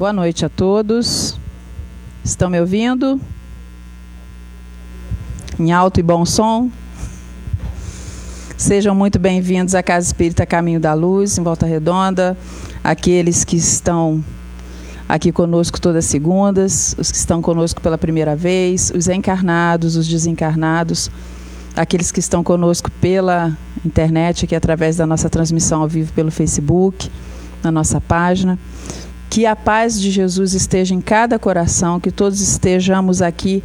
Boa noite a todos. Estão me ouvindo? Em alto e bom som? Sejam muito bem-vindos à Casa Espírita Caminho da Luz, em Volta Redonda. Aqueles que estão aqui conosco todas as segundas, os que estão conosco pela primeira vez, os encarnados, os desencarnados, aqueles que estão conosco pela internet, aqui através da nossa transmissão ao vivo pelo Facebook, na nossa página. Que a paz de Jesus esteja em cada coração, que todos estejamos aqui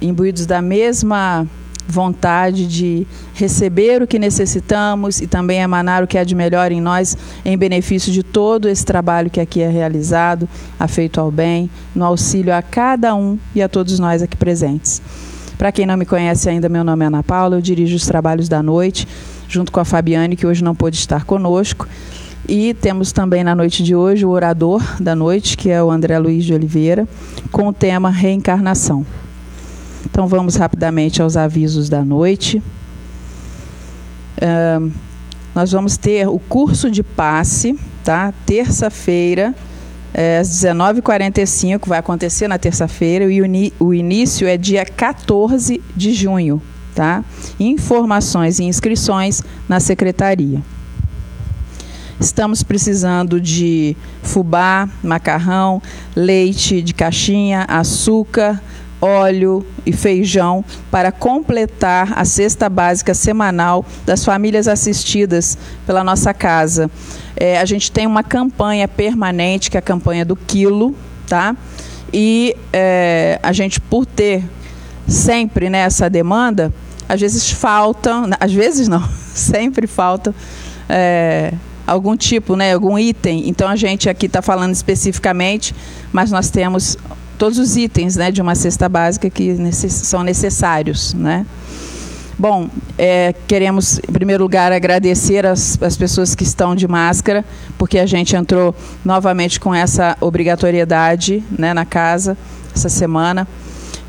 imbuídos da mesma vontade de receber o que necessitamos e também emanar o que há de melhor em nós, em benefício de todo esse trabalho que aqui é realizado, afeito ao bem, no auxílio a cada um e a todos nós aqui presentes. Para quem não me conhece ainda, meu nome é Ana Paula, eu dirijo os trabalhos da noite, junto com a Fabiane, que hoje não pôde estar conosco. E temos também na noite de hoje o orador da noite, que é o André Luiz de Oliveira, com o tema reencarnação. Então vamos rapidamente aos avisos da noite. Uh, nós vamos ter o curso de passe, tá? Terça-feira, é, às 19h45, vai acontecer na terça-feira, e o, início é dia 14 de junho, tá? Informações e inscrições na secretaria. Estamos precisando de fubá, macarrão, leite de caixinha, açúcar, óleo e feijão para completar a cesta básica semanal das famílias assistidas pela nossa casa. É, a gente tem uma campanha permanente, que é a campanha do quilo, tá? E é, a gente, por ter sempre né, essa demanda, às vezes falta, às vezes não, sempre falta é, algum tipo, né, algum item. Então a gente aqui está falando especificamente, mas nós temos todos os itens né, de uma cesta básica que necess são necessários. Né? Bom, é, queremos, em primeiro lugar, agradecer as, as pessoas que estão de máscara, porque a gente entrou novamente com essa obrigatoriedade né, na casa essa semana.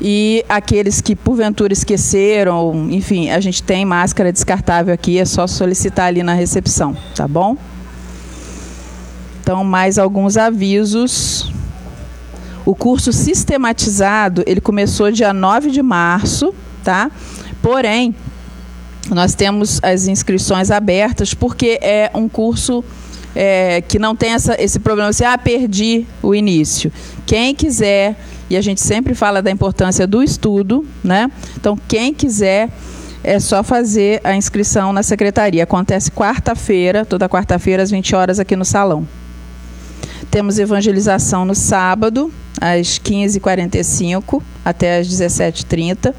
E aqueles que porventura esqueceram, enfim, a gente tem máscara descartável aqui, é só solicitar ali na recepção, tá bom? Então, mais alguns avisos. O curso sistematizado, ele começou dia 9 de março, tá? Porém, nós temos as inscrições abertas porque é um curso é, que não tem essa, esse problema assim, ah, perdi o início. Quem quiser, e a gente sempre fala da importância do estudo, né? Então, quem quiser, é só fazer a inscrição na secretaria. Acontece quarta-feira, toda quarta-feira, às 20 horas, aqui no salão. Temos evangelização no sábado, às 15h45 até às 17h30.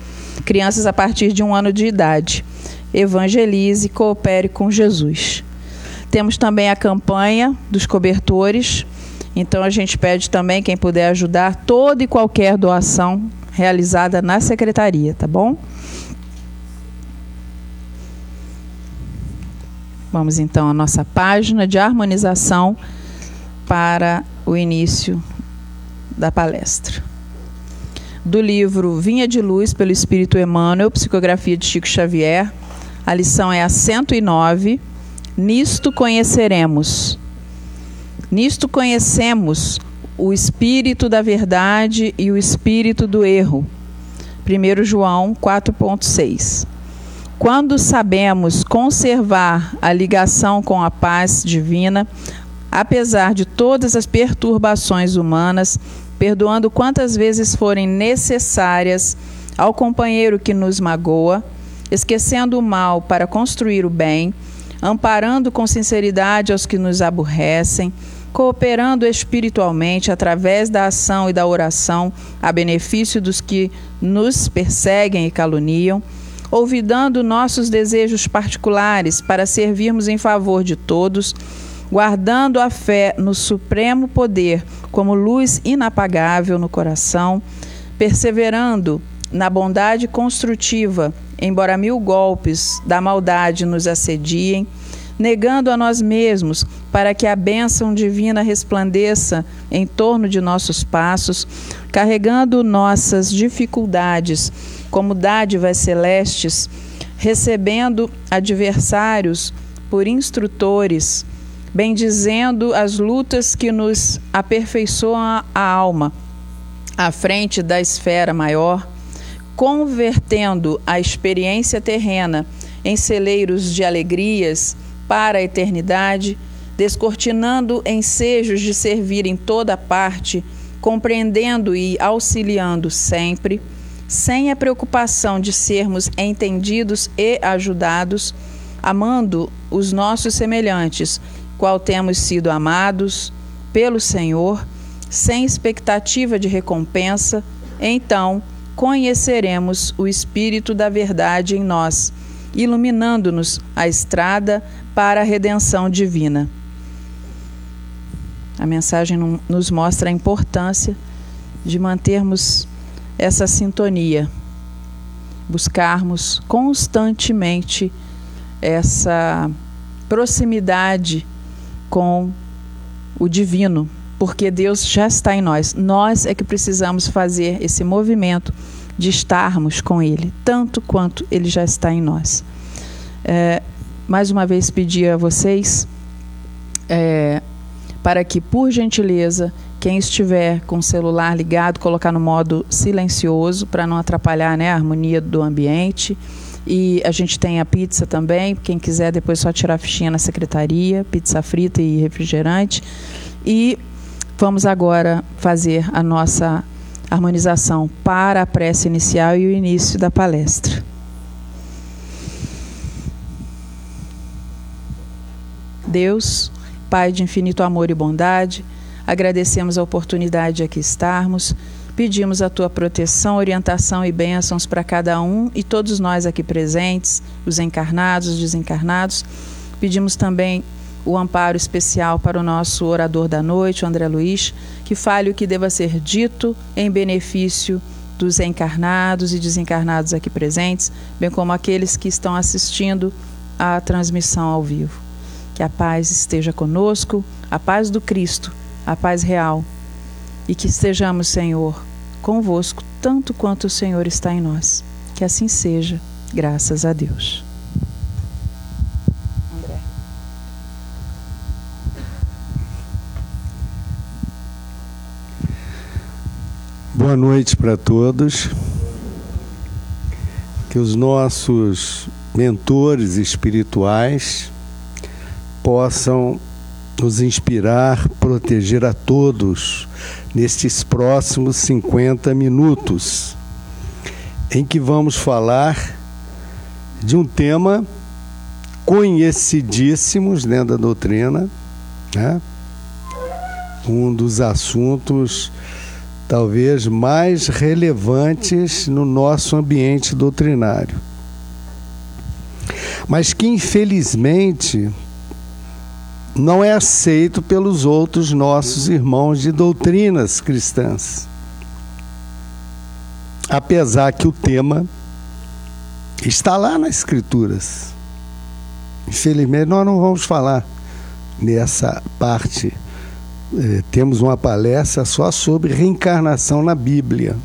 Crianças a partir de um ano de idade. Evangelize coopere com Jesus. Temos também a campanha dos cobertores. Então a gente pede também quem puder ajudar toda e qualquer doação realizada na secretaria, tá bom? Vamos então à nossa página de harmonização para o início da palestra. Do livro Vinha de Luz pelo Espírito Emmanuel, psicografia de Chico Xavier, a lição é a 109. Nisto conheceremos. Nisto conhecemos o espírito da verdade e o espírito do erro. 1 João 4,6. Quando sabemos conservar a ligação com a paz divina, apesar de todas as perturbações humanas, perdoando quantas vezes forem necessárias ao companheiro que nos magoa, esquecendo o mal para construir o bem, amparando com sinceridade aos que nos aborrecem, cooperando espiritualmente através da ação e da oração a benefício dos que nos perseguem e caluniam, olvidando nossos desejos particulares para servirmos em favor de todos guardando a fé no supremo poder como luz inapagável no coração, perseverando na bondade construtiva, embora mil golpes da maldade nos assediem, negando a nós mesmos para que a bênção divina resplandeça em torno de nossos passos, carregando nossas dificuldades como dádivas celestes, recebendo adversários por instrutores bendizendo as lutas que nos aperfeiçoam a alma, à frente da esfera maior, convertendo a experiência terrena em celeiros de alegrias para a eternidade, descortinando ensejos de servir em toda parte, compreendendo e auxiliando sempre, sem a preocupação de sermos entendidos e ajudados, amando os nossos semelhantes, qual temos sido amados pelo Senhor, sem expectativa de recompensa, então conheceremos o Espírito da Verdade em nós, iluminando-nos a estrada para a redenção divina. A mensagem nos mostra a importância de mantermos essa sintonia, buscarmos constantemente essa proximidade com o divino, porque Deus já está em nós. Nós é que precisamos fazer esse movimento de estarmos com Ele, tanto quanto Ele já está em nós. É, mais uma vez pedir a vocês é, para que, por gentileza, quem estiver com o celular ligado, colocar no modo silencioso para não atrapalhar né, a harmonia do ambiente. E a gente tem a pizza também, quem quiser depois só tirar a fichinha na secretaria, pizza frita e refrigerante. E vamos agora fazer a nossa harmonização para a prece inicial e o início da palestra. Deus, Pai de infinito amor e bondade, agradecemos a oportunidade de aqui estarmos Pedimos a tua proteção, orientação e bênçãos para cada um e todos nós aqui presentes, os encarnados, os desencarnados. Pedimos também o amparo especial para o nosso orador da noite, o André Luiz, que fale o que deva ser dito em benefício dos encarnados e desencarnados aqui presentes, bem como aqueles que estão assistindo à transmissão ao vivo. Que a paz esteja conosco, a paz do Cristo, a paz real. E que estejamos, Senhor, convosco, tanto quanto o Senhor está em nós. Que assim seja, graças a Deus. André. Boa noite para todos. Que os nossos mentores espirituais possam nos inspirar, proteger a todos nestes próximos 50 minutos, em que vamos falar de um tema conhecidíssimos dentro da doutrina, né? um dos assuntos talvez mais relevantes no nosso ambiente doutrinário. Mas que infelizmente não é aceito pelos outros nossos irmãos de doutrinas cristãs. Apesar que o tema está lá nas Escrituras. Infelizmente, nós não vamos falar nessa parte. É, temos uma palestra só sobre reencarnação na Bíblia,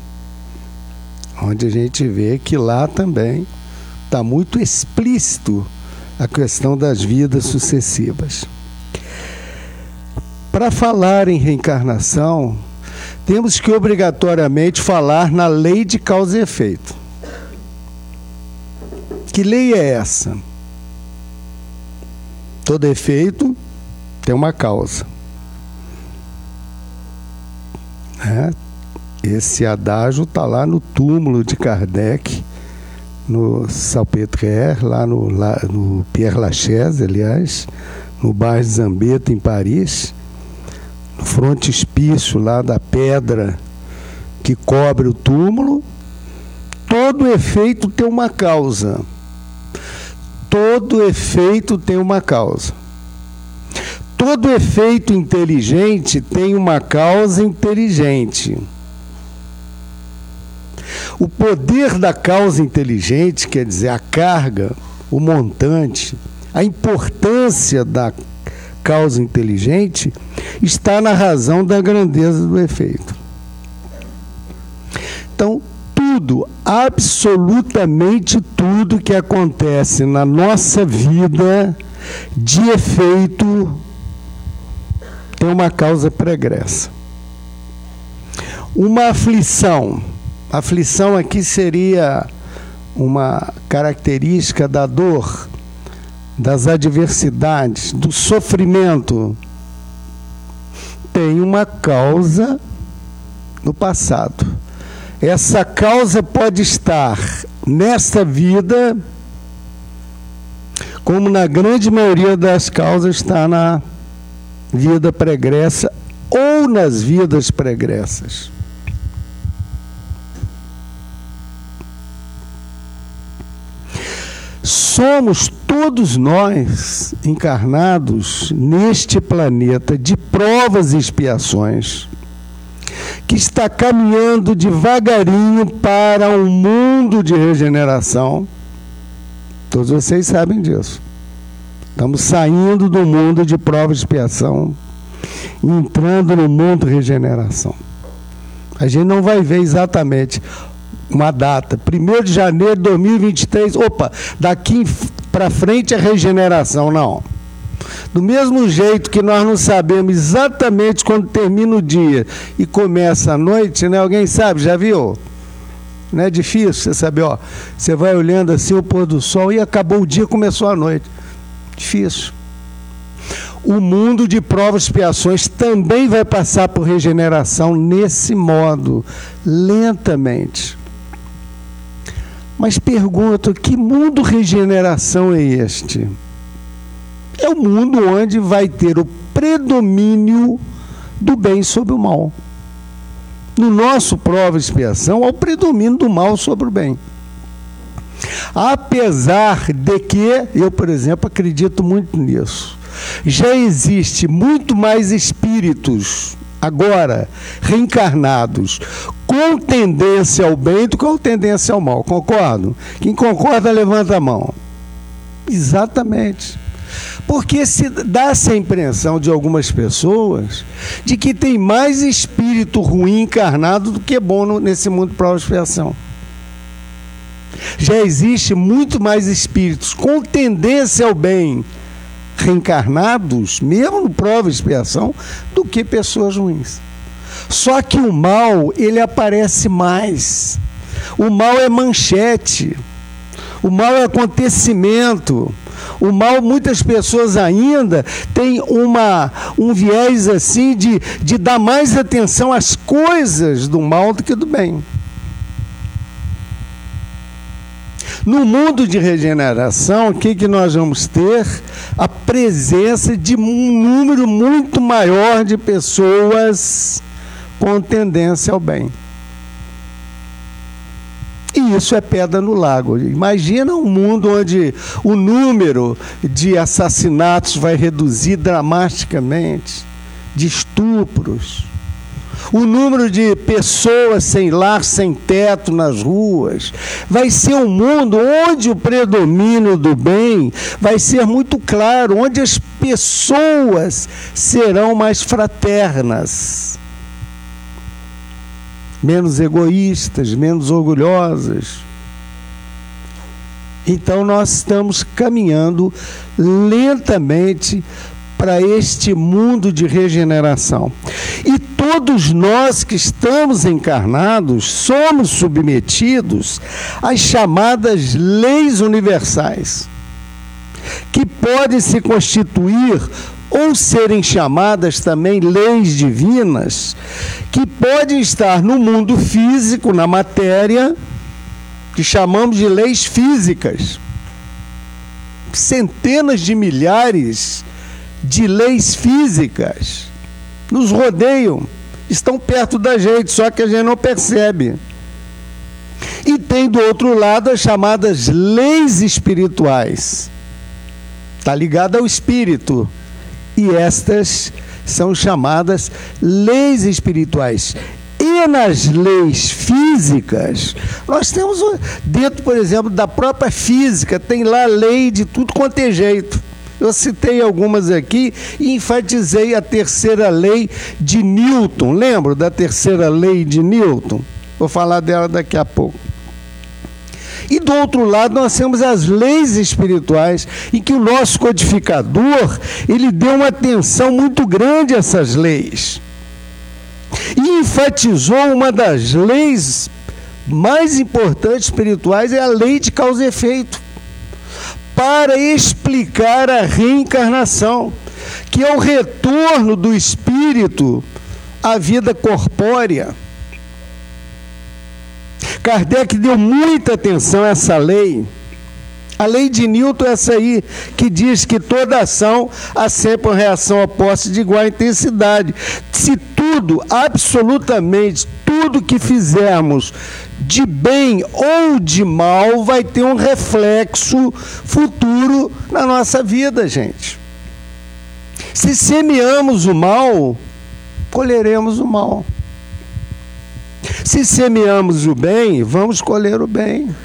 onde a gente vê que lá também está muito explícito a questão das vidas sucessivas. Para falar em reencarnação, temos que obrigatoriamente falar na lei de causa e efeito. Que lei é essa? Todo efeito tem uma causa. É, esse adágio está lá no túmulo de Kardec, no Salpêtrière, lá no, lá no Pierre Lachaise, aliás, no bairro Zambetta, em Paris frontispício lá da pedra que cobre o túmulo, todo efeito tem uma causa. Todo efeito tem uma causa. Todo efeito inteligente tem uma causa inteligente. O poder da causa inteligente, quer dizer, a carga, o montante, a importância da causa inteligente está na razão da grandeza do efeito. Então, tudo, absolutamente tudo que acontece na nossa vida de efeito tem uma causa pregressa. Uma aflição. Aflição aqui seria uma característica da dor, das adversidades, do sofrimento. Tem uma causa no passado. Essa causa pode estar nesta vida, como na grande maioria das causas está na vida pregressa ou nas vidas pregressas. Somos todos nós encarnados neste planeta de provas e expiações, que está caminhando devagarinho para um mundo de regeneração. Todos vocês sabem disso. Estamos saindo do mundo de prova e expiação, entrando no mundo de regeneração. A gente não vai ver exatamente uma data, 1 de janeiro de 2023, opa, daqui para frente é regeneração, não. Do mesmo jeito que nós não sabemos exatamente quando termina o dia e começa a noite, né? Alguém sabe, já viu? Não é difícil você saber, ó. Você vai olhando assim o pôr do sol e acabou o dia, começou a noite. Difícil. O mundo de provas e expiações também vai passar por regeneração nesse modo, lentamente. Mas pergunto: que mundo regeneração é este? É o mundo onde vai ter o predomínio do bem sobre o mal. No nosso prova e expiação, há o predomínio do mal sobre o bem. Apesar de que, eu, por exemplo, acredito muito nisso, já existe muito mais espíritos agora reencarnados com tendência ao bem do que com tendência ao mal. Concordo? Quem concorda, levanta a mão. Exatamente. Porque se dá essa impressão de algumas pessoas de que tem mais espírito ruim encarnado do que bom nesse mundo de prova expiação. Já existe muito mais espíritos com tendência ao bem reencarnados, mesmo no prova expiação, do que pessoas ruins. Só que o mal, ele aparece mais. O mal é manchete. O mal é acontecimento. O mal, muitas pessoas ainda têm uma, um viés assim de, de dar mais atenção às coisas do mal do que do bem. No mundo de regeneração, o que, que nós vamos ter? A presença de um número muito maior de pessoas com tendência ao bem. E isso é pedra no lago. Imagina um mundo onde o número de assassinatos vai reduzir dramaticamente, de estupros o número de pessoas sem lar, sem teto nas ruas. Vai ser um mundo onde o predomínio do bem vai ser muito claro, onde as pessoas serão mais fraternas, menos egoístas, menos orgulhosas. Então nós estamos caminhando lentamente para este mundo de regeneração. E todos nós que estamos encarnados somos submetidos às chamadas leis universais, que podem se constituir ou serem chamadas também leis divinas, que podem estar no mundo físico, na matéria, que chamamos de leis físicas. Centenas de milhares de leis físicas nos rodeiam, estão perto da gente, só que a gente não percebe. E tem do outro lado as chamadas leis espirituais. Está ligado ao espírito. E estas são chamadas leis espirituais. E nas leis físicas, nós temos dentro, por exemplo, da própria física, tem lá lei de tudo quanto é jeito. Eu citei algumas aqui e enfatizei a terceira lei de Newton. Lembro da terceira lei de Newton? Vou falar dela daqui a pouco. E do outro lado, nós temos as leis espirituais, em que o nosso codificador, ele deu uma atenção muito grande a essas leis. E enfatizou uma das leis mais importantes espirituais, é a lei de causa e efeito, para explicar a reencarnação, que é o retorno do espírito à vida corpórea. Kardec deu muita atenção a essa lei. A lei de Newton é essa aí, que diz que toda ação há sempre uma reação oposta de igual intensidade. Se tudo, absolutamente tudo que fizermos de bem ou de mal, vai ter um reflexo futuro na nossa vida, gente. Se semeamos o mal, colheremos o mal. Se semeamos o bem, vamos colher o bem.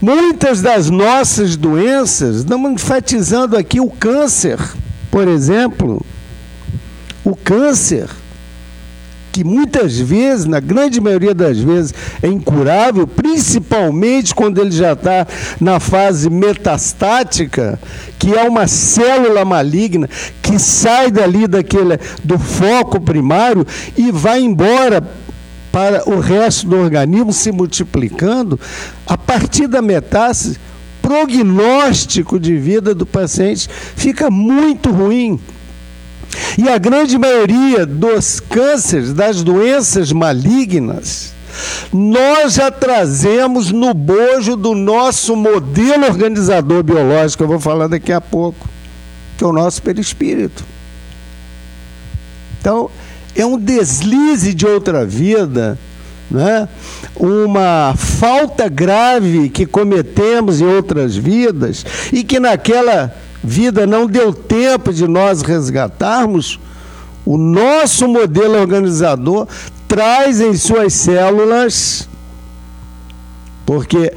Muitas das nossas doenças, estamos enfatizando aqui o câncer, por exemplo. O câncer que muitas vezes, na grande maioria das vezes, é incurável, principalmente quando ele já está na fase metastática, que é uma célula maligna que sai dali daquele, do foco primário e vai embora para o resto do organismo se multiplicando, a partir da metástase, prognóstico de vida do paciente fica muito ruim. E a grande maioria dos cânceres, das doenças malignas, nós já trazemos no bojo do nosso modelo organizador biológico, eu vou falar daqui a pouco, que é o nosso perispírito. Então, é um deslize de outra vida, né? uma falta grave que cometemos em outras vidas e que naquela vida não deu tempo de nós resgatarmos, o nosso modelo organizador traz em suas células, porque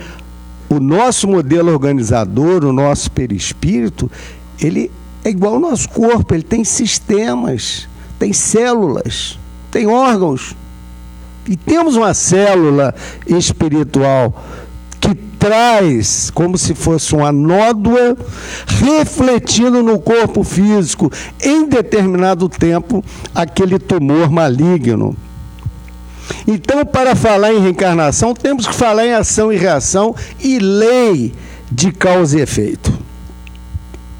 o nosso modelo organizador, o nosso perispírito, ele é igual ao nosso corpo, ele tem sistemas, tem células, tem órgãos. E temos uma célula espiritual traz como se fosse uma nódoa refletindo no corpo físico em determinado tempo aquele tumor maligno. Então, para falar em reencarnação, temos que falar em ação e reação e lei de causa e efeito.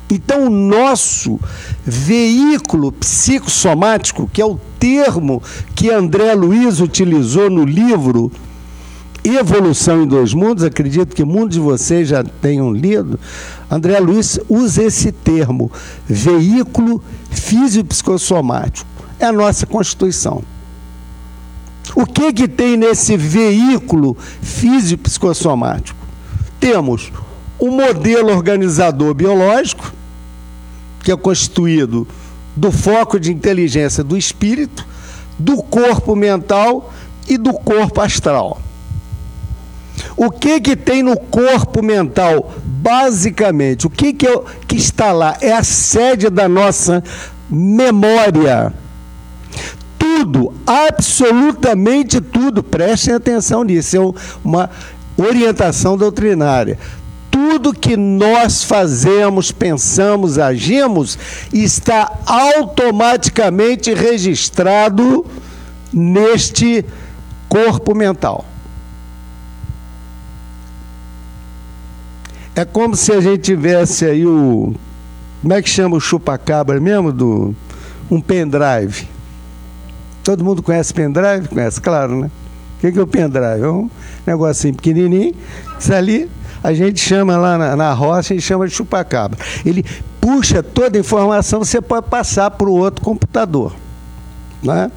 Então, o nosso veículo psicossomático, que é o termo que André Luiz utilizou no livro Evolução em Dois Mundos, acredito que muitos de vocês já tenham lido. André Luiz usa esse termo, veículo físico-psicossomático. É a nossa Constituição. O que, que tem nesse veículo físico-psicossomático? Temos o modelo organizador biológico, que é constituído do foco de inteligência do espírito, do corpo mental e do corpo astral. O que que tem no corpo mental? Basicamente, o que que, eu, que está lá? É a sede da nossa memória. Tudo, absolutamente tudo, prestem atenção nisso, é uma orientação doutrinária. Tudo que nós fazemos, pensamos, agimos, está automaticamente registrado neste corpo mental. É como se a gente tivesse aí o. Como é que chama o chupa-cabra mesmo? Do, um pendrive. Todo mundo conhece pendrive? Conhece, claro, né? O que, que é o pendrive? É um negocinho pequenininho. Isso ali a gente chama lá na, na roça, a gente chama de chupa-cabra. Ele puxa toda a informação, você pode passar para o outro computador. Né?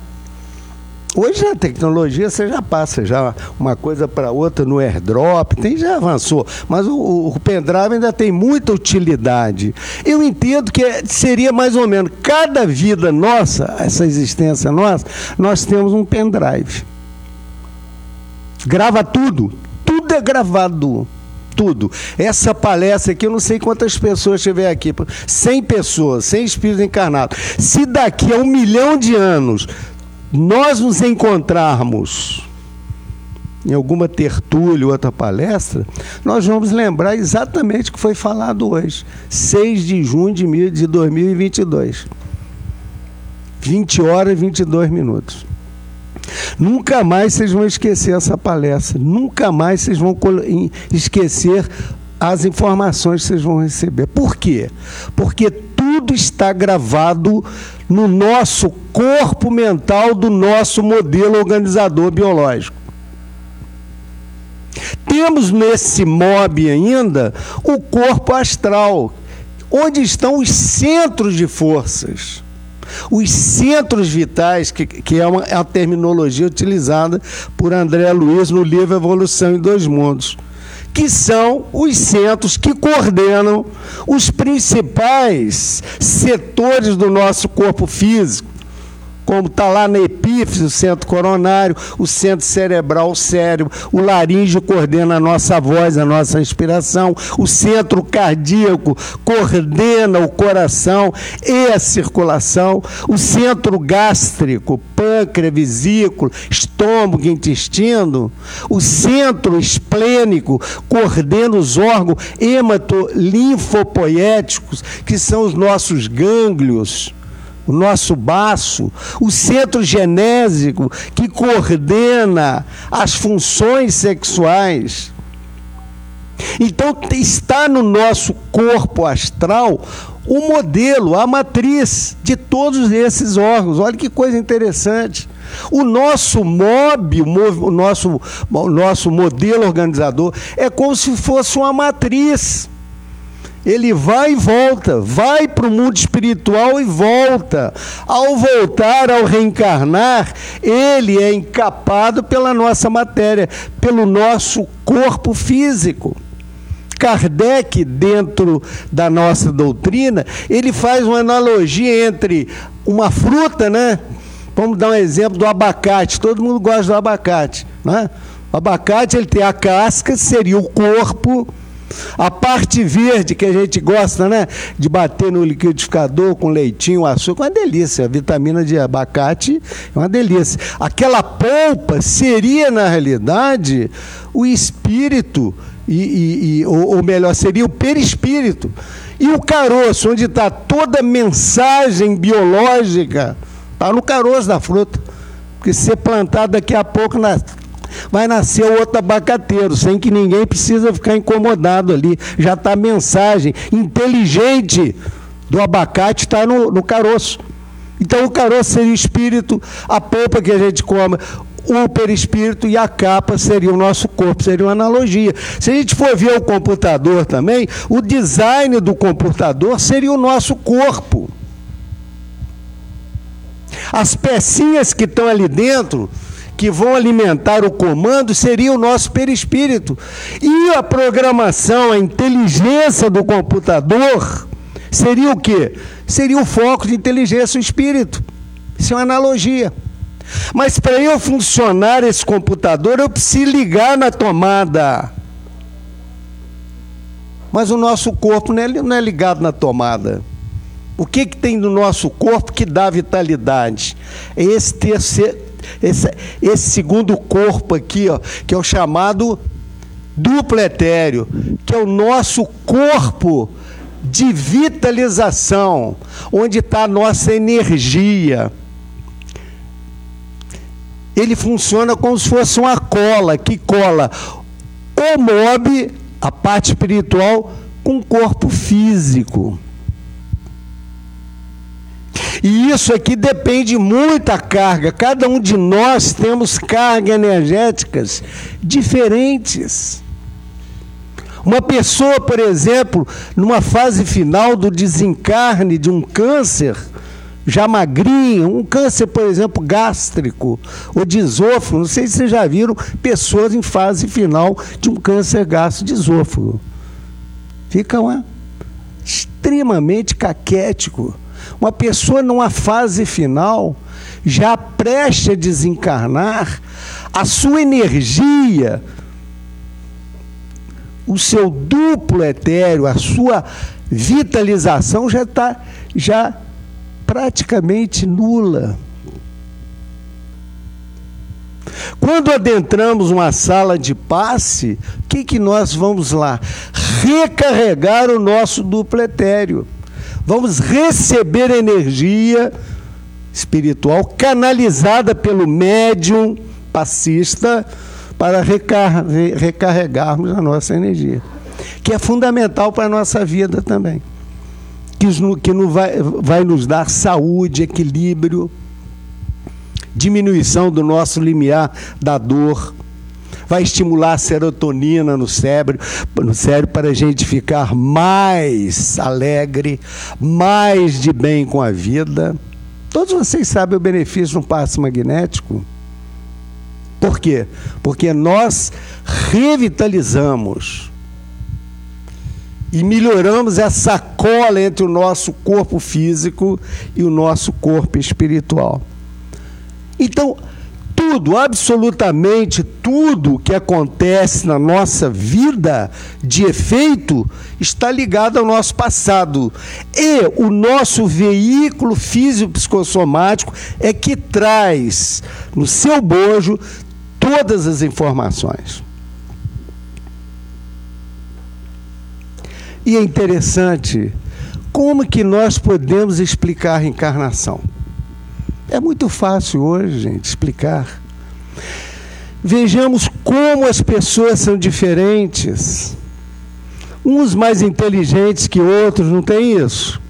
Hoje a tecnologia você já passa já uma coisa para outra no airdrop, tem, já avançou, mas o, o pendrive ainda tem muita utilidade. Eu entendo que seria mais ou menos cada vida nossa, essa existência nossa, nós temos um pendrive. Grava tudo, tudo é gravado tudo. Essa palestra aqui, eu não sei quantas pessoas tiver aqui. 100 pessoas, 100 espíritos encarnados. Se daqui a um milhão de anos nós nos encontrarmos em alguma tertúlia, outra palestra, nós vamos lembrar exatamente o que foi falado hoje, 6 de junho de 2022. 20 horas e 22 minutos. Nunca mais vocês vão esquecer essa palestra, nunca mais vocês vão esquecer as informações que vocês vão receber. Por quê? Porque tudo está gravado no nosso corpo mental do nosso modelo organizador biológico. Temos nesse mob ainda o corpo astral, onde estão os centros de forças. Os centros vitais, que, que é, uma, é a terminologia utilizada por André Luiz no livro Evolução em Dois Mundos que são os centros que coordenam os principais setores do nosso corpo físico como está lá na epífise, o centro coronário, o centro cerebral, o cérebro, o laríngeo coordena a nossa voz, a nossa respiração, o centro cardíaco coordena o coração e a circulação, o centro gástrico, pâncreas, vesículo, estômago, intestino, o centro esplênico coordena os órgãos hemato-linfopoéticos, que são os nossos gânglios o nosso baço, o centro genésico que coordena as funções sexuais. Então está no nosso corpo astral o modelo, a matriz de todos esses órgãos. Olha que coisa interessante. O nosso MOB, o nosso, o nosso modelo organizador, é como se fosse uma matriz ele vai e volta, vai para o mundo espiritual e volta. Ao voltar, ao reencarnar, ele é encapado pela nossa matéria, pelo nosso corpo físico. Kardec, dentro da nossa doutrina, ele faz uma analogia entre uma fruta, né? Vamos dar um exemplo do abacate. Todo mundo gosta do abacate, né? O abacate ele tem a casca, seria o corpo a parte verde que a gente gosta, né? De bater no liquidificador com leitinho, açúcar, uma delícia. A vitamina de abacate é uma delícia. Aquela polpa seria, na realidade, o espírito, e, e, e ou, ou melhor, seria o perispírito. E o caroço, onde está toda a mensagem biológica, está no caroço da fruta. Porque se ser plantado daqui a pouco na vai nascer outro abacateiro, sem que ninguém precisa ficar incomodado ali. Já está a mensagem inteligente do abacate está no, no caroço. Então o caroço seria o espírito, a polpa que a gente come, o perispírito e a capa seria o nosso corpo, seria uma analogia. Se a gente for ver o computador também, o design do computador seria o nosso corpo. As pecinhas que estão ali dentro que vão alimentar o comando seria o nosso perispírito. E a programação, a inteligência do computador seria o quê? Seria o foco de inteligência, o espírito. Isso é uma analogia. Mas para eu funcionar esse computador, eu preciso ligar na tomada. Mas o nosso corpo não é, não é ligado na tomada. O que, que tem no nosso corpo que dá vitalidade? É esse terceiro, esse, esse segundo corpo aqui, ó, que é o chamado duplo etéreo, que é o nosso corpo de vitalização, onde está a nossa energia. Ele funciona como se fosse uma cola que cola o mob, a parte espiritual, com o corpo físico. E isso aqui depende muito da carga. Cada um de nós temos cargas energéticas diferentes. Uma pessoa, por exemplo, numa fase final do desencarne de um câncer, já magrinho, um câncer, por exemplo, gástrico ou de esôfago. Não sei se vocês já viram pessoas em fase final de um câncer gástrico de esôfago. Fica uma, extremamente caquético. Uma pessoa numa fase final, já presta a desencarnar, a sua energia, o seu duplo etéreo, a sua vitalização já está já praticamente nula. Quando adentramos uma sala de passe, o que, que nós vamos lá? Recarregar o nosso duplo etéreo. Vamos receber energia espiritual canalizada pelo médium passista para recar recarregarmos a nossa energia, que é fundamental para a nossa vida também. Que, que vai, vai nos dar saúde, equilíbrio, diminuição do nosso limiar da dor, vai estimular a serotonina no cérebro, no cérebro para a gente ficar mais alegre, mais de bem com a vida. Todos vocês sabem o benefício de um passe magnético? Por quê? Porque nós revitalizamos e melhoramos essa cola entre o nosso corpo físico e o nosso corpo espiritual. Então, tudo, absolutamente tudo que acontece na nossa vida de efeito está ligado ao nosso passado. E o nosso veículo físico-psicossomático é que traz no seu bojo todas as informações. E é interessante como que nós podemos explicar a reencarnação. É muito fácil hoje, gente, explicar. Vejamos como as pessoas são diferentes. Uns mais inteligentes que outros, não tem isso.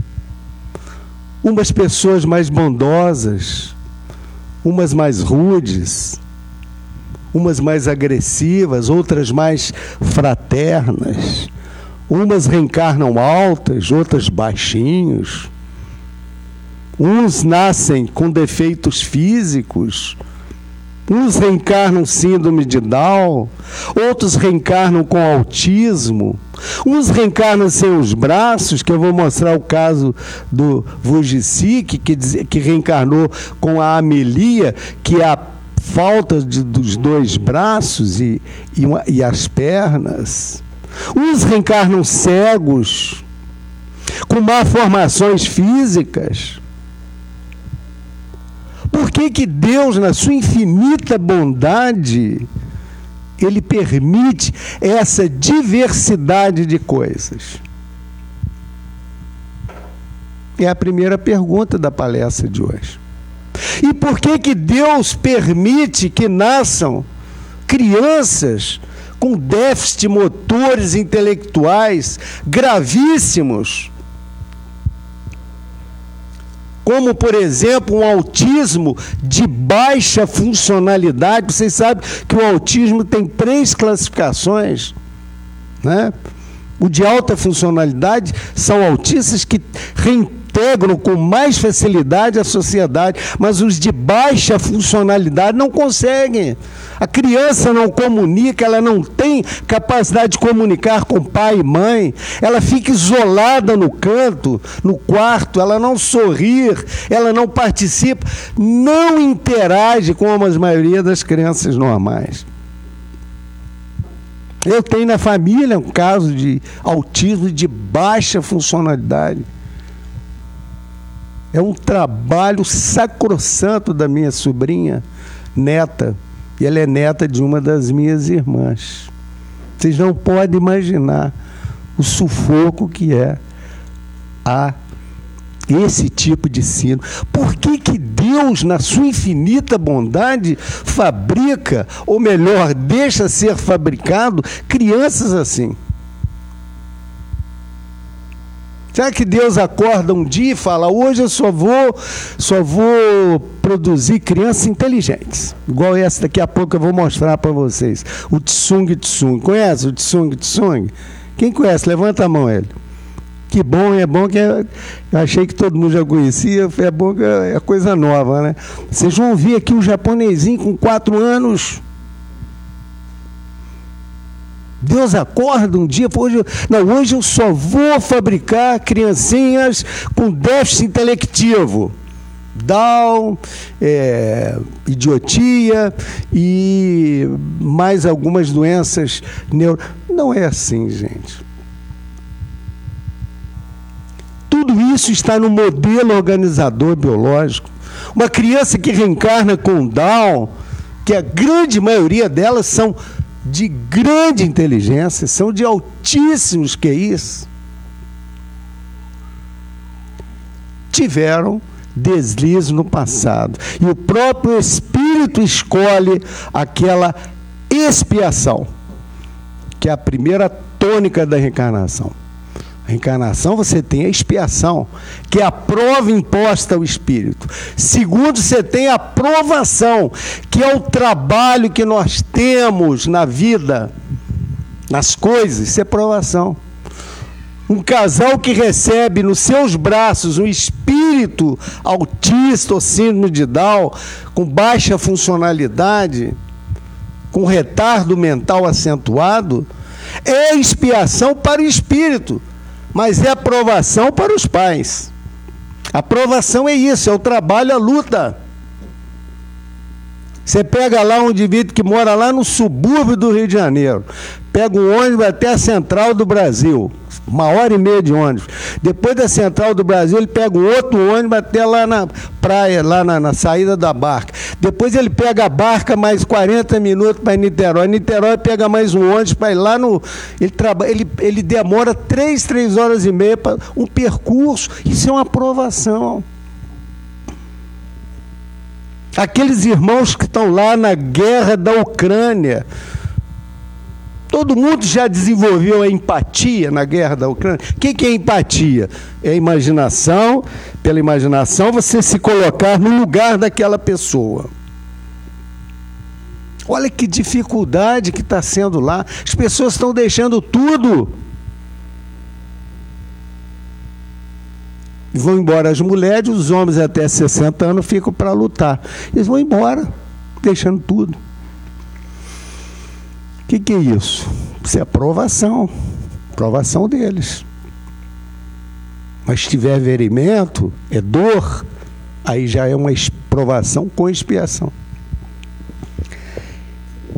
Umas pessoas mais bondosas, umas mais rudes, umas mais agressivas, outras mais fraternas. Umas reencarnam altas, outras baixinhos. Uns nascem com defeitos físicos, uns reencarnam síndrome de Down, outros reencarnam com autismo, uns reencarnam sem os braços, que eu vou mostrar o caso do Vujicic, que, que reencarnou com a Amelia, que é a falta de, dos dois braços e, e, uma, e as pernas. Uns reencarnam cegos, com malformações físicas. Por que, que Deus, na sua infinita bondade, Ele permite essa diversidade de coisas? É a primeira pergunta da palestra de hoje. E por que, que Deus permite que nasçam crianças com déficit motores intelectuais gravíssimos? Como por exemplo um autismo de baixa funcionalidade. Vocês sabem que o autismo tem três classificações, né? O de alta funcionalidade são autistas que reintegram com mais facilidade a sociedade, mas os de baixa funcionalidade não conseguem. A criança não comunica, ela não tem capacidade de comunicar com pai e mãe, ela fica isolada no canto, no quarto, ela não sorri, ela não participa, não interage com a maioria das crianças normais. Eu tenho na família um caso de autismo de baixa funcionalidade. É um trabalho sacrossanto da minha sobrinha, neta, e ela é neta de uma das minhas irmãs. Vocês não podem imaginar o sufoco que é a esse tipo de sino. Por que, que Deus, na sua infinita bondade, fabrica, ou melhor, deixa ser fabricado crianças assim? Será que Deus acorda um dia e fala: hoje eu só vou, só vou produzir crianças inteligentes? Igual essa daqui a pouco eu vou mostrar para vocês. O Tsung Tsung. Conhece o Tsung Tsung? Quem conhece? Levanta a mão ele. Que bom, é bom que é, eu achei que todo mundo já conhecia, é bom que é, coisa nova, né? Vocês vão ver aqui um japonesinho com quatro anos Deus acorda um dia, hoje, não, hoje eu só vou fabricar criancinhas com déficit intelectivo. Down, é, idiotia e mais algumas doenças neuro. Não é assim, gente. Tudo isso está no modelo organizador biológico. Uma criança que reencarna com Down, que a grande maioria delas são de grande inteligência, são de altíssimos QIs, tiveram deslize no passado. E o próprio Espírito escolhe aquela expiação, que é a primeira tônica da reencarnação. A reencarnação você tem a expiação, que é a prova imposta ao espírito. Segundo, você tem a provação, que é o trabalho que nós temos na vida, nas coisas, isso é provação. Um casal que recebe nos seus braços um espírito autista ou síndrome de Down, com baixa funcionalidade, com retardo mental acentuado, é expiação para o espírito, mas é aprovação para os pais. Aprovação é isso, é o trabalho, a luta. Você pega lá um indivíduo que mora lá no subúrbio do Rio de Janeiro, pega um ônibus até a central do Brasil uma hora e meia de ônibus. Depois da central do Brasil, ele pega um outro ônibus até lá na praia, lá na, na saída da barca. Depois ele pega a barca mais 40 minutos para Niterói. Niterói pega mais um ônibus para ir lá no. Ele, ele, ele demora três, três horas e meia para um percurso. Isso é uma aprovação. Aqueles irmãos que estão lá na guerra da Ucrânia Todo mundo já desenvolveu a empatia na guerra da Ucrânia. O que, que é empatia? É imaginação, pela imaginação, você se colocar no lugar daquela pessoa. Olha que dificuldade que está sendo lá. As pessoas estão deixando tudo. Vão embora as mulheres, os homens até 60 anos ficam para lutar. Eles vão embora, deixando tudo. O que, que é isso? Isso é aprovação. Aprovação deles. Mas se tiver verimento, é dor, aí já é uma provação com expiação.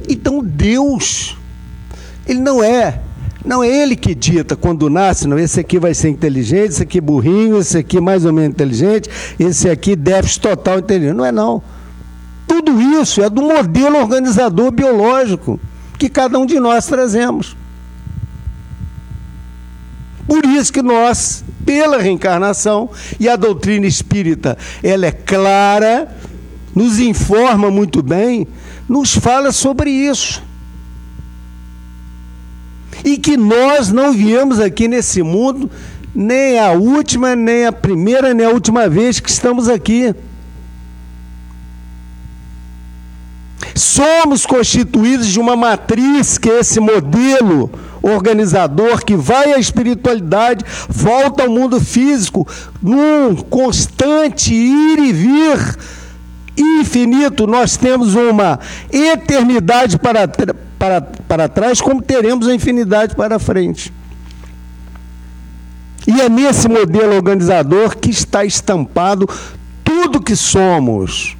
Então Deus, Ele não é, não é Ele que dita quando nasce, não, esse aqui vai ser inteligente, esse aqui burrinho, esse aqui mais ou menos inteligente, esse aqui déficit total inteligente. Não é não. Tudo isso é do modelo organizador biológico que cada um de nós trazemos. Por isso que nós, pela reencarnação, e a doutrina espírita, ela é clara, nos informa muito bem, nos fala sobre isso. E que nós não viemos aqui nesse mundo nem a última, nem a primeira, nem a última vez que estamos aqui. Somos constituídos de uma matriz que é esse modelo organizador que vai à espiritualidade, volta ao mundo físico, num constante ir e vir infinito. Nós temos uma eternidade para, para, para trás, como teremos a infinidade para frente. E é nesse modelo organizador que está estampado tudo que somos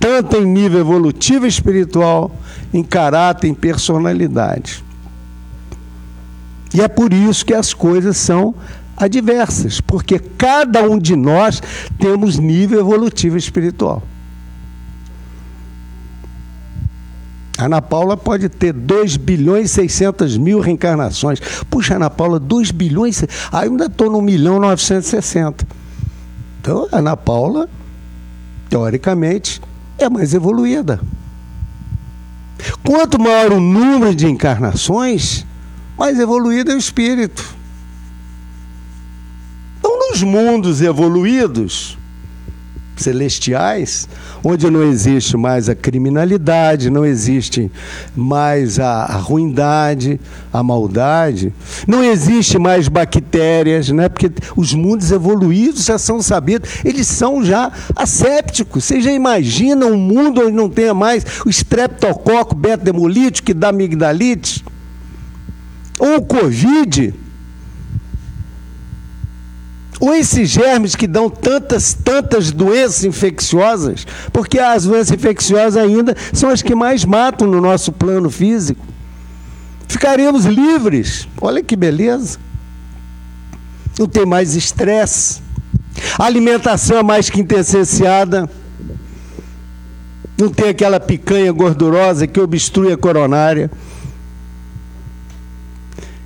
tanto em nível evolutivo e espiritual, em caráter, em personalidade. E é por isso que as coisas são adversas, porque cada um de nós temos nível evolutivo espiritual. Ana Paula pode ter 2 bilhões e 600 mil reencarnações. Puxa, Ana Paula, 2 bilhões. Aí ah, ainda estou no milhão 960. Então, Ana Paula, teoricamente, é mais evoluída. Quanto maior o número de encarnações, mais evoluído é o espírito. Então, nos mundos evoluídos, celestiais, onde não existe mais a criminalidade, não existe mais a, ruindade, a maldade, não existe mais bactérias, né? porque os mundos evoluídos já são sabidos, eles são já assépticos. Você já imagina um mundo onde não tenha mais o estreptococo beta-hemolítico que dá amigdalite? Ou o Covid? Ou esses germes que dão tantas, tantas doenças infecciosas, porque as doenças infecciosas ainda são as que mais matam no nosso plano físico. Ficaremos livres. Olha que beleza. Não tem mais estresse. A alimentação é mais que intessenciada. não tem aquela picanha gordurosa que obstrui a coronária.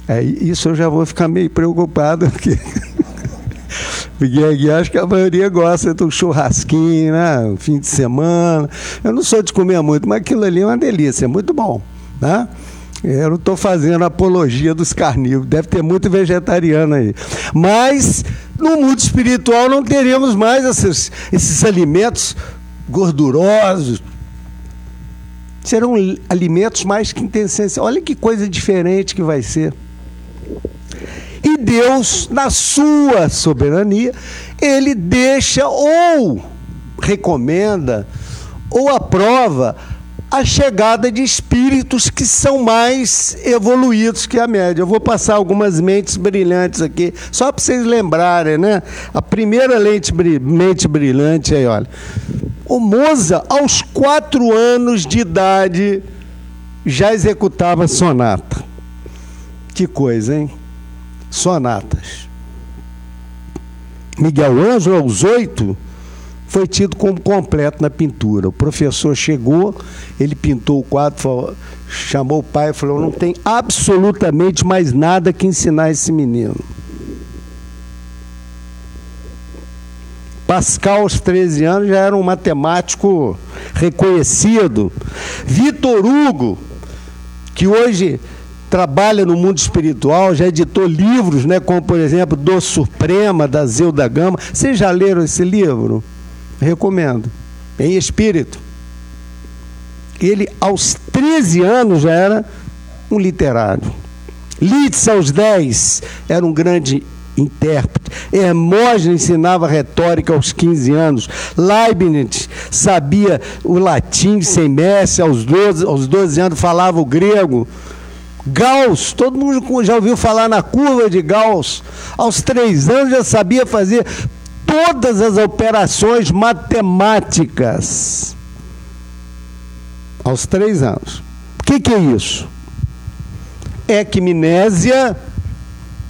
É, isso eu já vou ficar meio preocupado, porque, porque acho que a maioria gosta do churrasquinho, né? fim de semana. Eu não sou de comer muito, mas aquilo ali é uma delícia, é muito bom. Né? Eu não estou fazendo apologia dos carnívoros, deve ter muito vegetariano aí. Mas no mundo espiritual não teremos mais esses, esses alimentos gordurosos. Serão alimentos mais que intensos. Olha que coisa diferente que vai ser. E Deus, na sua soberania, ele deixa ou recomenda ou aprova a chegada de espíritos que são mais evoluídos que a média. Eu vou passar algumas mentes brilhantes aqui, só para vocês lembrarem, né? A primeira lente, mente brilhante aí, olha. O Moza, aos quatro anos de idade, já executava sonata. Que coisa, hein? Sonatas. Miguel Ângelo, aos oito, foi tido como completo na pintura. O professor chegou, ele pintou o quadro, falou, chamou o pai e falou: não tem absolutamente mais nada que ensinar esse menino. Pascal, aos 13 anos, já era um matemático reconhecido. Vitor Hugo, que hoje trabalha no mundo espiritual, já editou livros, né, como por exemplo Do Suprema, da Zilda Gama. Vocês já leram esse livro? Recomendo. Em espírito. Ele, aos 13 anos, já era um literário. Litz, aos 10, era um grande intérprete. Hermógenes ensinava retórica aos 15 anos. Leibniz sabia o latim sem mestre, aos 12, aos 12 anos falava o grego. Gauss, todo mundo já ouviu falar na curva de Gauss. Aos três anos já sabia fazer todas as operações matemáticas. Aos três anos. O que, que é isso? Equimnésia.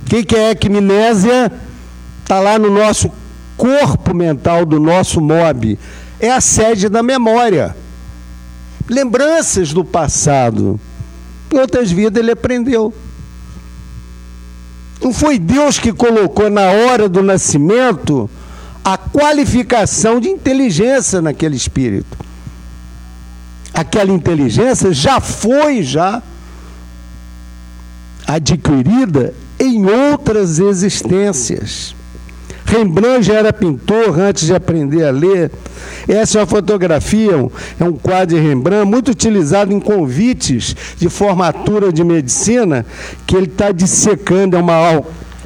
O que, que é equimnésia? Está lá no nosso corpo mental do nosso mob. É a sede da memória. Lembranças do passado. Em outras vidas ele aprendeu. Não foi Deus que colocou na hora do nascimento a qualificação de inteligência naquele espírito. Aquela inteligência já foi já adquirida em outras existências. Rembrandt já era pintor antes de aprender a ler. Essa é uma fotografia, é um quadro de Rembrandt muito utilizado em convites de formatura de medicina, que ele está dissecando, é uma,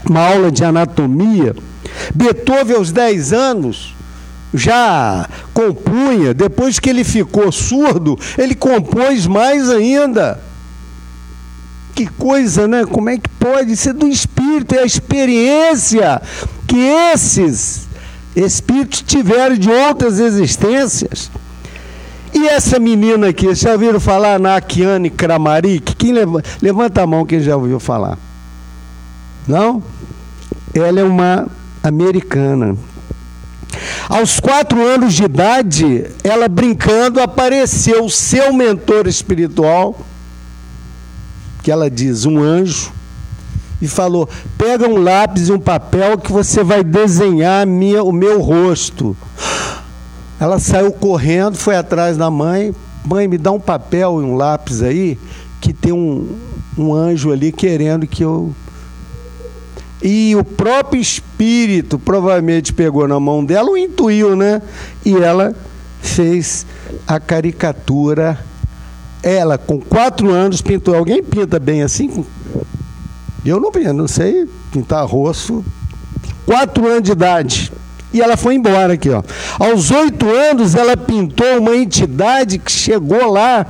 uma aula de anatomia Beethoven, aos 10 anos, já compunha, depois que ele ficou surdo, ele compôs mais ainda. Que coisa, né? Como é que pode ser do espírito? É a experiência que esses espíritos tiveram de outras existências. E essa menina aqui, vocês já ouviram falar na Akiane Kramaric? Quem levanta, levanta a mão quem já ouviu falar? Não? Ela é uma americana. Aos quatro anos de idade, ela brincando, apareceu o seu mentor espiritual, que ela diz, um anjo, e falou: pega um lápis e um papel que você vai desenhar minha, o meu rosto. Ela saiu correndo, foi atrás da mãe. Mãe, me dá um papel e um lápis aí, que tem um, um anjo ali querendo que eu e o próprio espírito provavelmente pegou na mão dela, o intuiu, né? E ela fez a caricatura. Ela, com quatro anos, pintou. Alguém pinta bem assim? Eu não pinto, não sei pintar rosto. Quatro anos de idade. E ela foi embora aqui, ó. Aos oito anos, ela pintou uma entidade que chegou lá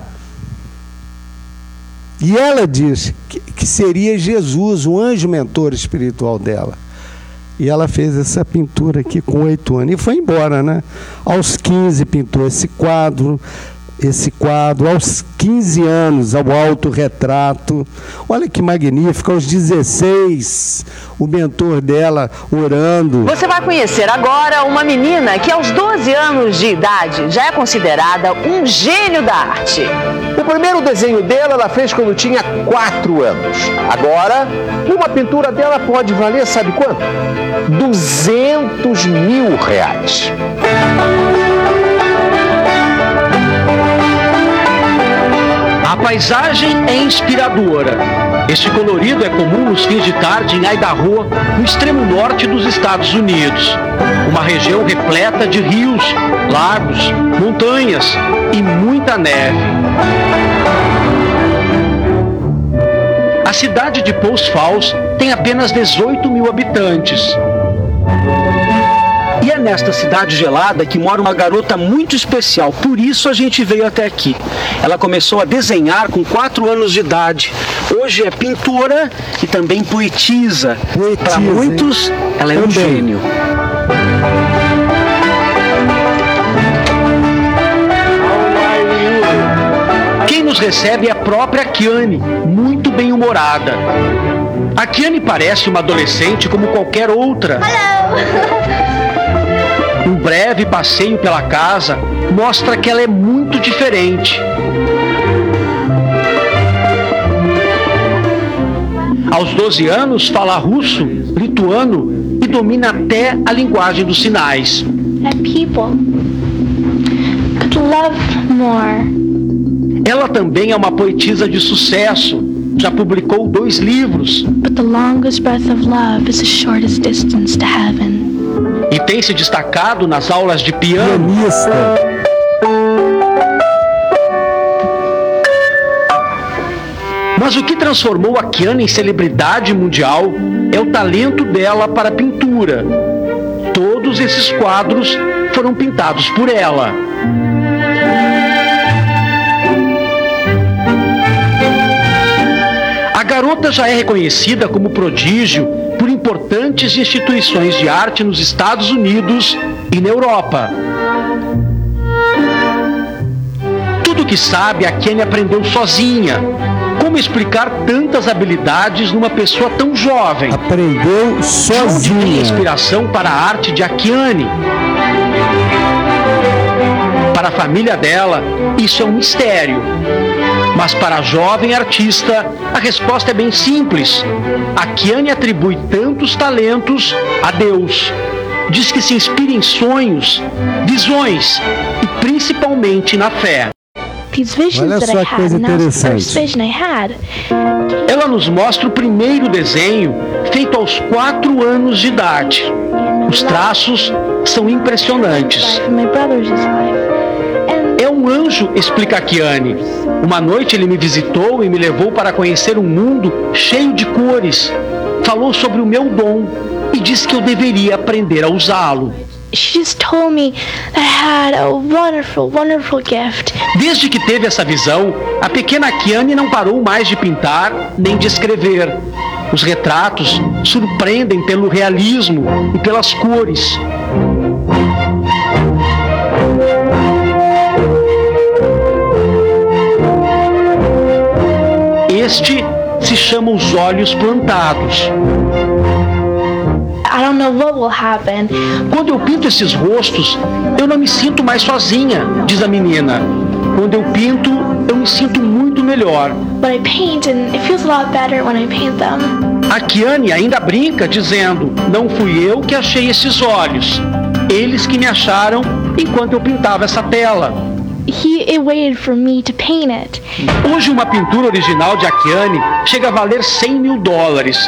e ela disse que, que seria Jesus, o anjo mentor espiritual dela. E ela fez essa pintura aqui com oito anos e foi embora, né? Aos 15 pintou esse quadro. Esse quadro aos 15 anos, ao autorretrato. Olha que magnífico, aos 16, o mentor dela orando. Você vai conhecer agora uma menina que aos 12 anos de idade já é considerada um gênio da arte. O primeiro desenho dela ela fez quando tinha 4 anos. Agora, uma pintura dela pode valer, sabe quanto? 200 mil reais. A paisagem é inspiradora. Este colorido é comum nos fins de tarde em Idaho, no extremo norte dos Estados Unidos. Uma região repleta de rios, lagos, montanhas e muita neve. A cidade de Post Falls tem apenas 18 mil habitantes. E é nesta cidade gelada que mora uma garota muito especial, por isso a gente veio até aqui. Ela começou a desenhar com 4 anos de idade. Hoje é pintora e também poetisa. Para muitos, ela é um gênio. Quem nos recebe é a própria Kiane, muito bem-humorada. A Kiane parece uma adolescente como qualquer outra. Um breve passeio pela casa mostra que ela é muito diferente. Aos 12 anos, fala russo, lituano e domina até a linguagem dos sinais. Ela também é uma poetisa de sucesso. Já publicou dois livros But the longest breath of love is the shortest distance to heaven. E tem se destacado nas aulas de piano. Pianista. Mas o que transformou a Kiana em celebridade mundial é o talento dela para a pintura. Todos esses quadros foram pintados por ela. A garota já é reconhecida como prodígio importantes instituições de arte nos Estados Unidos e na Europa. Tudo que sabe, a Kenny aprendeu sozinha. Como explicar tantas habilidades numa pessoa tão jovem? Aprendeu De onde sozinha. inspiração para a arte de Akiane? Para a família dela, isso é um mistério. Mas para a jovem artista, a resposta é bem simples. Akiane atribui tantos talentos a Deus. Diz que se inspira em sonhos, visões e principalmente na fé. Olha só que coisa interessante. Ela nos mostra o primeiro desenho, feito aos quatro anos de idade. Os traços são impressionantes. É um anjo, explica Kiane. Uma noite ele me visitou e me levou para conhecer um mundo cheio de cores. Falou sobre o meu dom e disse que eu deveria aprender a usá-lo. she just told me that I had a wonderful, wonderful gift. Desde que teve essa visão, a pequena Kiane não parou mais de pintar nem de escrever. Os retratos surpreendem pelo realismo e pelas cores. Este se chama Os Olhos Plantados. I don't know what will happen, Quando eu pinto esses rostos, eu não me sinto mais sozinha, diz a menina. Quando eu pinto, eu me sinto muito melhor. but I paint and it feels a lot better when I paint them. A Kiane ainda brinca dizendo: Não fui eu que achei esses olhos. Eles que me acharam enquanto eu pintava essa tela. He it waited for me to paint it. Hoje, uma pintura original de Akiane chega a valer 100 mil dólares,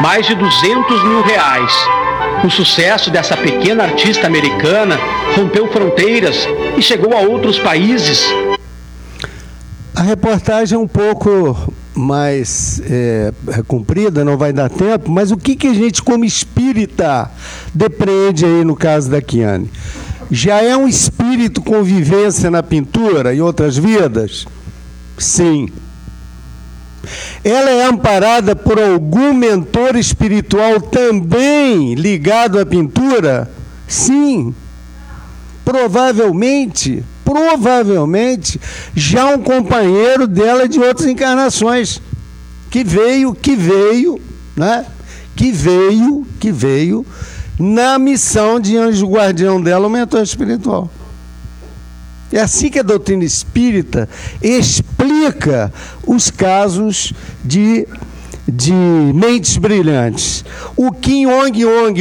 mais de 200 mil reais. O sucesso dessa pequena artista americana rompeu fronteiras e chegou a outros países. A reportagem é um pouco mais é, é comprida, não vai dar tempo, mas o que, que a gente, como espírita, depreende aí no caso da Kiane? Já é um espírito com vivência na pintura e outras vidas? Sim. Ela é amparada por algum mentor espiritual também ligado à pintura? Sim. Provavelmente provavelmente já um companheiro dela de outras encarnações, que veio, que veio, né? Que veio, que veio na missão de anjo guardião dela, o mentor espiritual. É assim que a doutrina espírita explica os casos de de mentes brilhantes. O Kim Ong Ong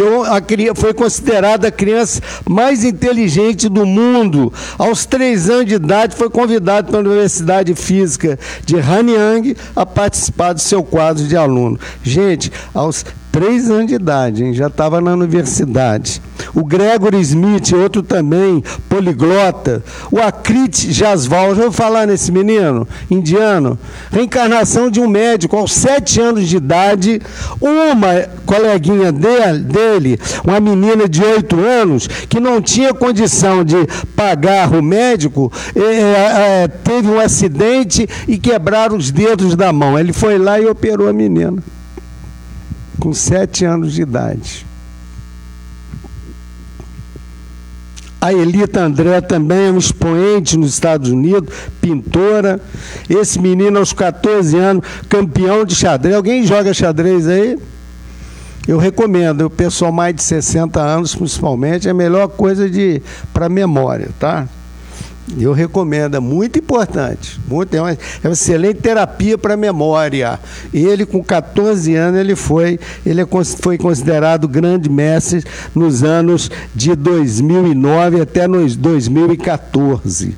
foi considerada a criança mais inteligente do mundo. Aos três anos de idade, foi convidado pela Universidade Física de Hanyang a participar do seu quadro de aluno. Gente, aos três anos de idade, hein? já estava na universidade. O Gregory Smith, outro também, poliglota. O Akrit Jasval, já vou falar nesse menino, indiano. Reencarnação de um médico aos sete anos de idade. Uma coleguinha dele, uma menina de oito anos, que não tinha condição de pagar o médico, é, é, teve um acidente e quebraram os dedos da mão. Ele foi lá e operou a menina com sete anos de idade. A Elita André também é um expoente nos Estados Unidos, pintora. Esse menino, aos 14 anos, campeão de xadrez. Alguém joga xadrez aí? Eu recomendo, o pessoal mais de 60 anos, principalmente, é a melhor coisa para memória, tá? Eu recomendo, é muito importante. Muito, é, uma, é uma excelente terapia para a memória. Ele, com 14 anos, ele foi, ele é, foi considerado grande mestre nos anos de 2009 até nos 2014.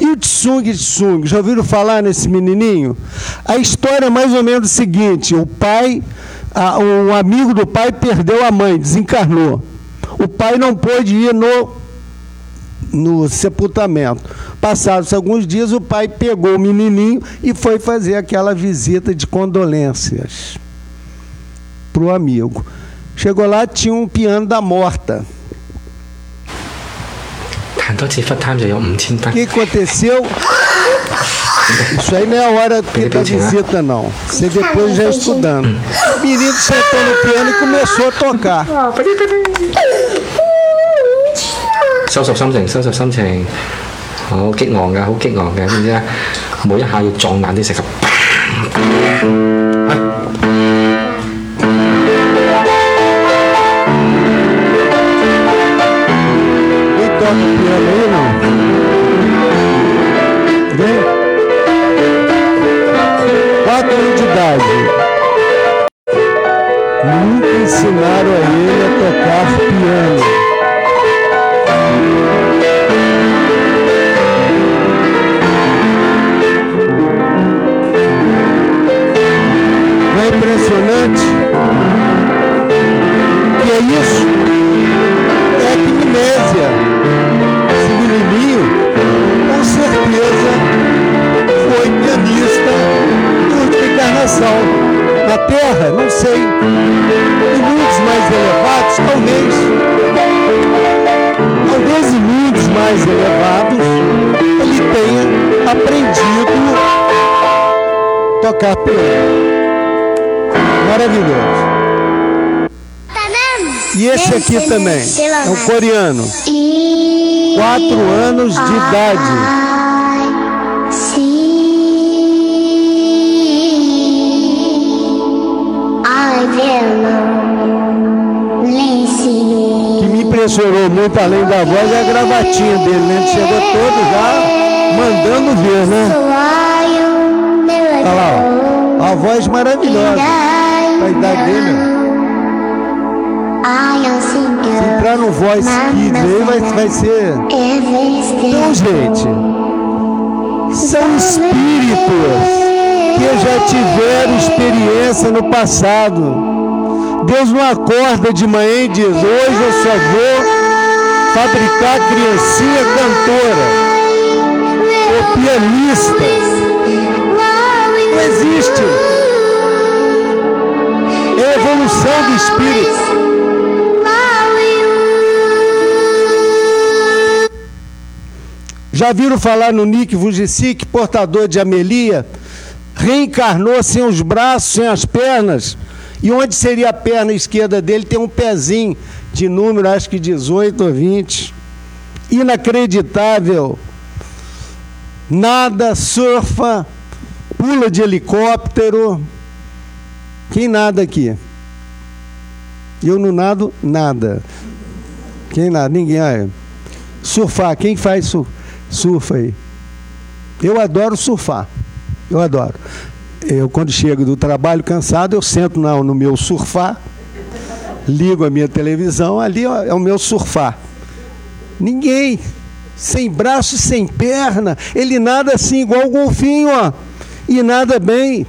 E o Tsung Tsung, já ouviram falar nesse menininho? A história é mais ou menos o seguinte: o pai, a, um amigo do pai perdeu a mãe, desencarnou. O pai não pôde ir no no sepultamento. Passados alguns dias, o pai pegou o menininho e foi fazer aquela visita de condolências para o amigo. Chegou lá, tinha um piano da morta. O que aconteceu? Isso aí não é a hora da visita, não. Você depois já estudando. O menino sentou no piano e começou a tocar. 收拾心情，收拾心情，好激昂嘅，好激昂嘅，知唔知啊？每一下要撞爛啲石頭。 a tocar piano. Maravilhoso. E esse aqui também é um coreano. Quatro anos de idade. que me impressionou muito além da voz é a gravatinha dele, né? Ele chegou todo já mandando ver, né? Olha lá, ó. a voz maravilhosa. A idade dele, Se entrar no Voice Kids aí vai, vai ser. Então, gente, são espíritos que já tiveram experiência no passado Deus não acorda de manhã e diz: Hoje eu só vou fabricar criancinha cantora ou pianista. Não existe. É a evolução do espírito. Já viram falar no Nick Vujicic, portador de Amelia? Reencarnou sem os braços, sem as pernas e onde seria a perna esquerda dele tem um pezinho de número, acho que 18 ou 20. Inacreditável. nada, surfa, pula de helicóptero. Quem nada aqui? Eu não nado nada. Quem nada? Ninguém. Ah, surfar, quem faz sur surfa aí? Eu adoro surfar. Eu adoro. Eu, quando chego do trabalho cansado, eu sento no, no meu surfar, ligo a minha televisão, ali ó, é o meu surfar. Ninguém, sem braço, sem perna, ele nada assim, igual o golfinho, ó, e nada bem.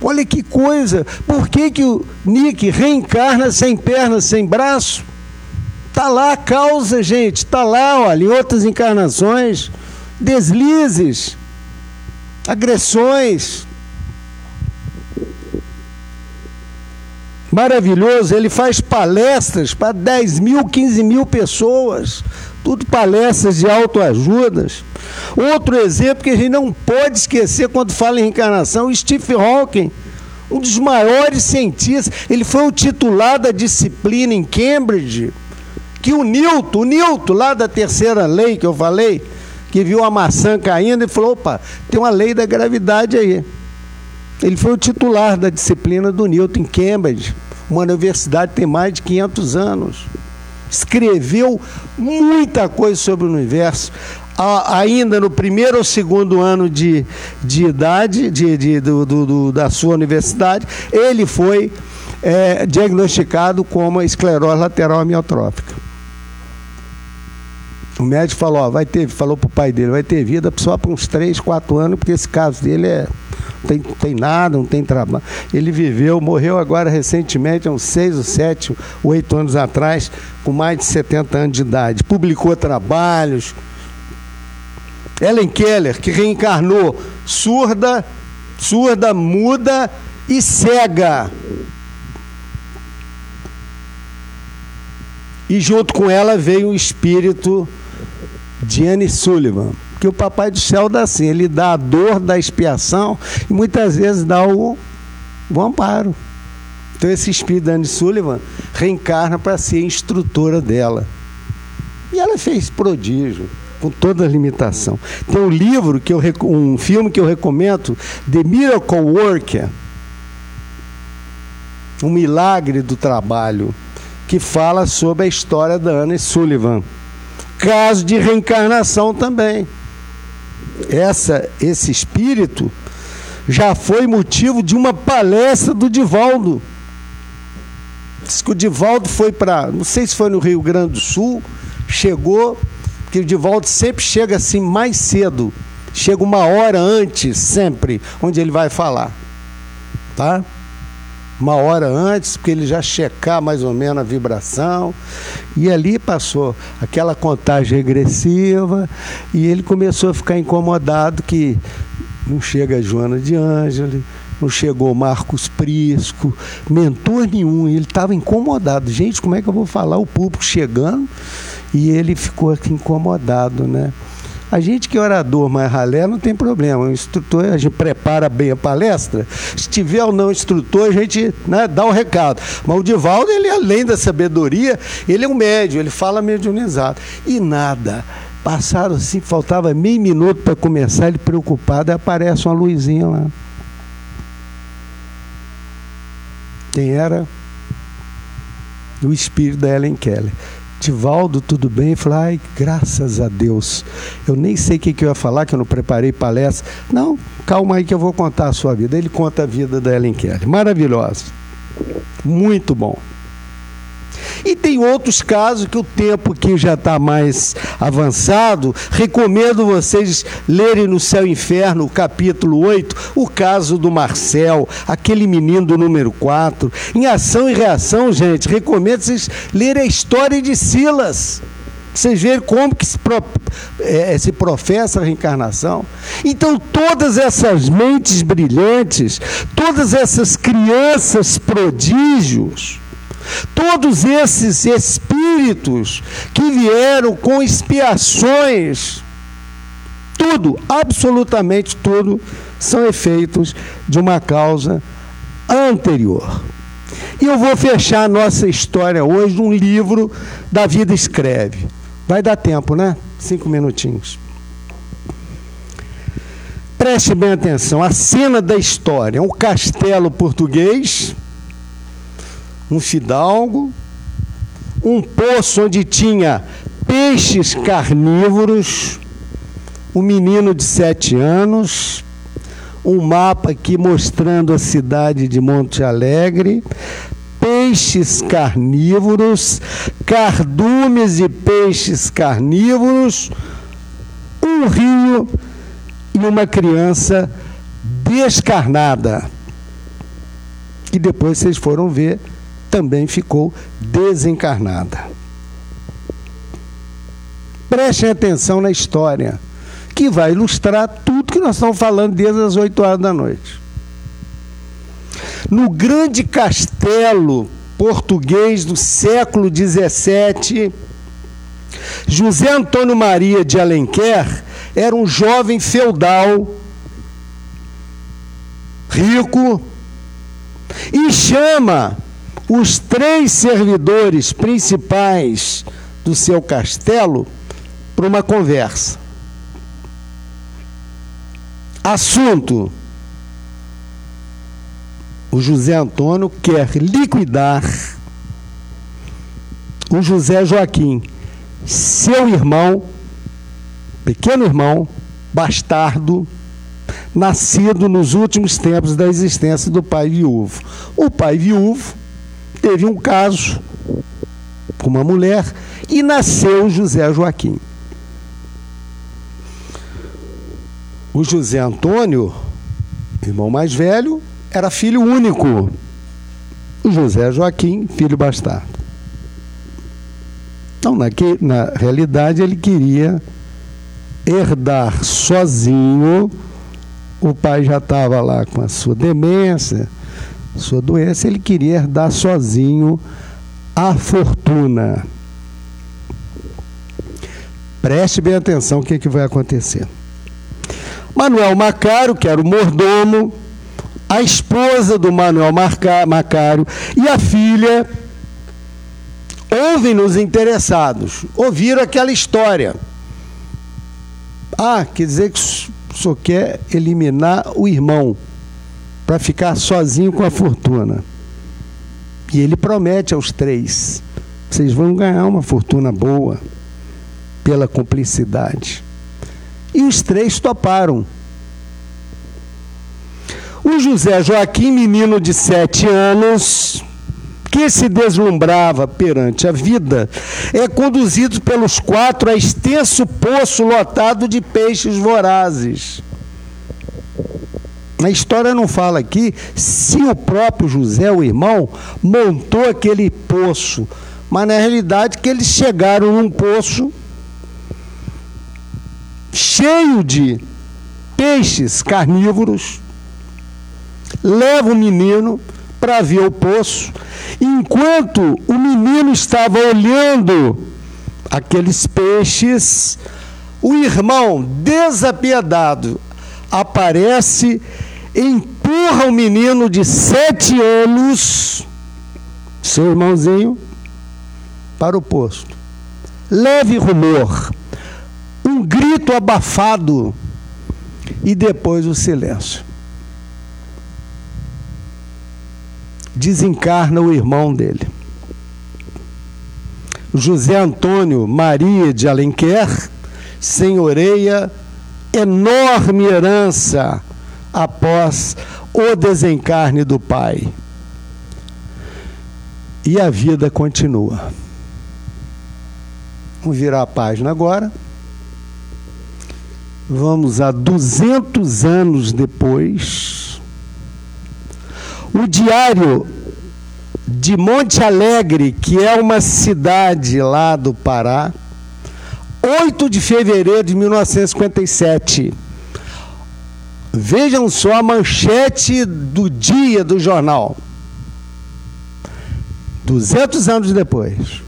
Olha que coisa, por que, que o Nick reencarna sem perna, sem braço? Está lá a causa, gente, está lá, olha, em outras encarnações, deslizes, agressões. Maravilhoso, ele faz palestras para 10 mil, 15 mil pessoas, tudo palestras de autoajudas. Outro exemplo que a gente não pode esquecer quando fala em reencarnação, Stephen Hawking, um dos maiores cientistas, ele foi o titular da disciplina em Cambridge, que o Newton, o Newton, lá da terceira lei que eu falei, que viu a maçã caindo e falou: opa, tem uma lei da gravidade aí. Ele foi o titular da disciplina do Newton em Cambridge, uma universidade que tem mais de 500 anos. Escreveu muita coisa sobre o universo. ainda no primeiro ou segundo ano de, de idade de, de do, do, do, da sua universidade, ele foi é, diagnosticado como esclerose lateral amiotrófica. O médico falou, ó, vai ter, falou para o pai dele, vai ter vida só por uns 3, 4 anos, porque esse caso dele é. Tem, tem nada, não tem trabalho. Ele viveu, morreu agora recentemente, há uns 6 ou 7, 8 anos atrás, com mais de 70 anos de idade. Publicou trabalhos. Ellen Keller, que reencarnou surda, surda, muda e cega. E junto com ela veio o espírito Diane Sullivan. Que o Papai do Céu dá assim, ele dá a dor da expiação e muitas vezes dá o, o amparo. Então esse espírito Diane Sullivan reencarna para ser instrutora dela. E ela fez prodígio, com toda a limitação. Tem um livro, que eu, um filme que eu recomendo, The Miracle Worker, um milagre do trabalho, que fala sobre a história da Anne Sullivan caso de reencarnação também. Essa, esse espírito já foi motivo de uma palestra do Divaldo. Diz que o Divaldo foi para, não sei se foi no Rio Grande do Sul, chegou, porque o Divaldo sempre chega assim mais cedo, chega uma hora antes, sempre, onde ele vai falar. Tá? Uma hora antes, porque ele já checar mais ou menos a vibração. E ali passou aquela contagem regressiva e ele começou a ficar incomodado que não chega a Joana de Ângeli, não chegou Marcos Prisco, mentor nenhum, ele estava incomodado. Gente, como é que eu vou falar o público chegando? E ele ficou aqui incomodado, né? A gente que é orador mais ralé não tem problema. O instrutor, a gente prepara bem a palestra. Se tiver ou não instrutor, a gente né, dá o recado. Mas o Divaldo, ele além da sabedoria, ele é um médio, ele fala mediunizado. E nada. Passaram assim, faltava meio minuto para começar, ele preocupado, aparece uma luzinha lá. Quem era? O espírito da Ellen Keller. Divaldo, tudo bem? Falei, ai, graças a Deus. Eu nem sei o que, que eu ia falar, que eu não preparei palestra. Não, calma aí que eu vou contar a sua vida. Ele conta a vida da Ellen Kelly. Maravilhosa. Muito bom. E tem outros casos que o tempo que já está mais avançado, recomendo vocês lerem no Céu e Inferno, capítulo 8, o caso do Marcel, aquele menino do número 4. Em ação e reação, gente, recomendo vocês lerem a história de Silas. Vocês verem como que se, pro, é, se professa a reencarnação. Então, todas essas mentes brilhantes, todas essas crianças prodígios, Todos esses espíritos que vieram com expiações, tudo, absolutamente tudo, são efeitos de uma causa anterior. E eu vou fechar a nossa história hoje num livro da vida escreve. Vai dar tempo, né? Cinco minutinhos. Preste bem atenção, a cena da história, um castelo português, um fidalgo, um poço onde tinha peixes carnívoros, um menino de sete anos, um mapa aqui mostrando a cidade de Monte Alegre, peixes carnívoros, cardumes de peixes carnívoros, um rio e uma criança descarnada. E depois vocês foram ver, também ficou desencarnada. Prestem atenção na história, que vai ilustrar tudo que nós estamos falando desde as 8 horas da noite. No grande castelo português do século XVII, José Antônio Maria de Alenquer era um jovem feudal, rico, e chama os três servidores principais do seu castelo para uma conversa. Assunto: o José Antônio quer liquidar o José Joaquim, seu irmão pequeno irmão, bastardo, nascido nos últimos tempos da existência do pai viúvo. O pai viúvo teve um caso com uma mulher e nasceu José Joaquim. O José Antônio, irmão mais velho, era filho único. O José Joaquim, filho bastardo. Então, na, na realidade, ele queria herdar sozinho. O pai já estava lá com a sua demência, sua doença, ele queria herdar sozinho a fortuna. Preste bem atenção o que, que vai acontecer. Manuel Macário, que era o mordomo, a esposa do Manuel Macário e a filha ouvem-nos interessados, ouviram aquela história. Ah, quer dizer que senhor quer eliminar o irmão para ficar sozinho com a fortuna. E ele promete aos três: vocês vão ganhar uma fortuna boa pela cumplicidade. E os três toparam. O José Joaquim, menino de sete anos, que se deslumbrava perante a vida, é conduzido pelos quatro a extenso poço lotado de peixes vorazes. A história não fala aqui se o próprio José, o irmão, montou aquele poço, mas na realidade que eles chegaram num poço cheio de peixes carnívoros, leva o menino para ver o poço. Enquanto o menino estava olhando aqueles peixes, o irmão, desapiedado, aparece, empurra o menino de sete anos, seu irmãozinho, para o posto. Leve rumor, um grito abafado e depois o silêncio. desencarna o irmão dele. José Antônio Maria de Alenquer senhoreia enorme herança após o desencarne do pai. E a vida continua. Vamos virar a página agora. Vamos a 200 anos depois o diário de Monte Alegre, que é uma cidade lá do Pará, 8 de fevereiro de 1957. Vejam só a manchete do dia do jornal. 200 anos depois.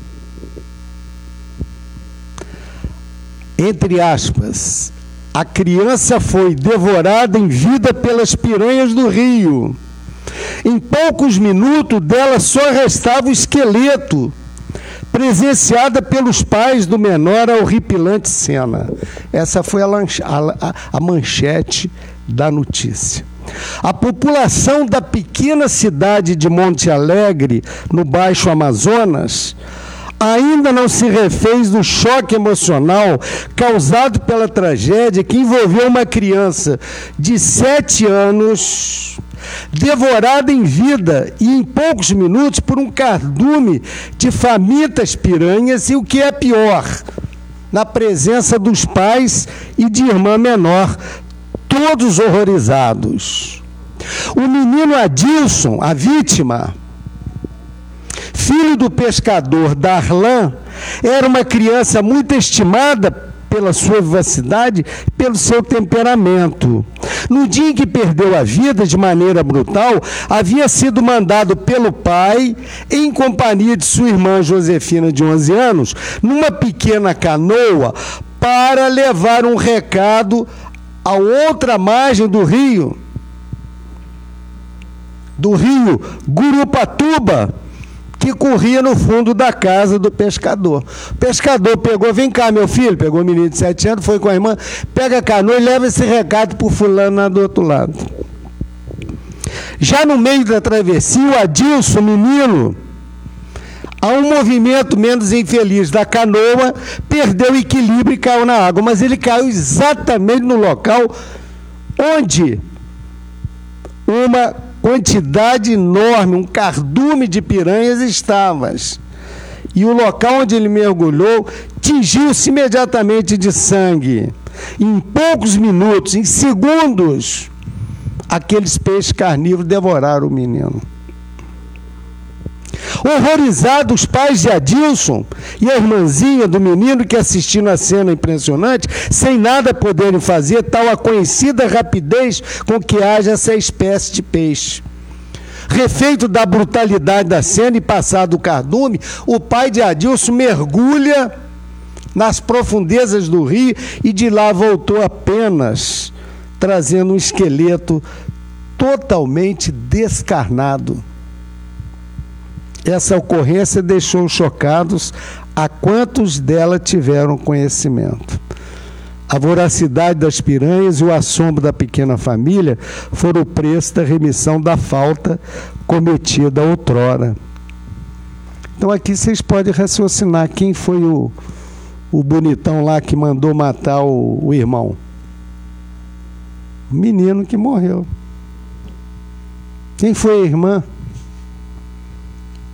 Entre aspas, a criança foi devorada em vida pelas piranhas do rio. Em poucos minutos dela só restava o esqueleto, presenciada pelos pais do menor a horripilante cena. Essa foi a, a, a manchete da notícia. A população da pequena cidade de Monte Alegre, no Baixo Amazonas, ainda não se refez do choque emocional causado pela tragédia que envolveu uma criança de sete anos, devorada em vida e em poucos minutos por um cardume de famintas piranhas e o que é pior, na presença dos pais e de irmã menor, todos horrorizados. O menino Adilson, a vítima, filho do pescador Darlan, era uma criança muito estimada pela sua vivacidade, pelo seu temperamento. No dia em que perdeu a vida de maneira brutal, havia sido mandado pelo pai, em companhia de sua irmã Josefina, de 11 anos, numa pequena canoa, para levar um recado a outra margem do rio, do rio Gurupatuba, que corria no fundo da casa do pescador. O pescador pegou, vem cá, meu filho, pegou o menino de sete anos, foi com a irmã, pega a canoa e leva esse recado para o fulano lá do outro lado. Já no meio da travessia, o Adilson, menino, a um movimento menos infeliz da canoa, perdeu o equilíbrio e caiu na água. Mas ele caiu exatamente no local onde uma quantidade enorme, um cardume de piranhas estava. E o local onde ele mergulhou tingiu-se imediatamente de sangue. Em poucos minutos, em segundos, aqueles peixes carnívoros devoraram o menino. Horrorizados, os pais de Adilson e a irmãzinha do menino que assistiram a cena impressionante, sem nada poderem fazer, tal a conhecida rapidez com que age essa espécie de peixe. Refeito da brutalidade da cena e passado o cardume, o pai de Adilson mergulha nas profundezas do rio e de lá voltou apenas trazendo um esqueleto totalmente descarnado. Essa ocorrência deixou chocados a quantos dela tiveram conhecimento. A voracidade das piranhas e o assombro da pequena família foram o preço da remissão da falta cometida outrora. Então aqui vocês podem raciocinar quem foi o, o bonitão lá que mandou matar o, o irmão. O menino que morreu. Quem foi a irmã?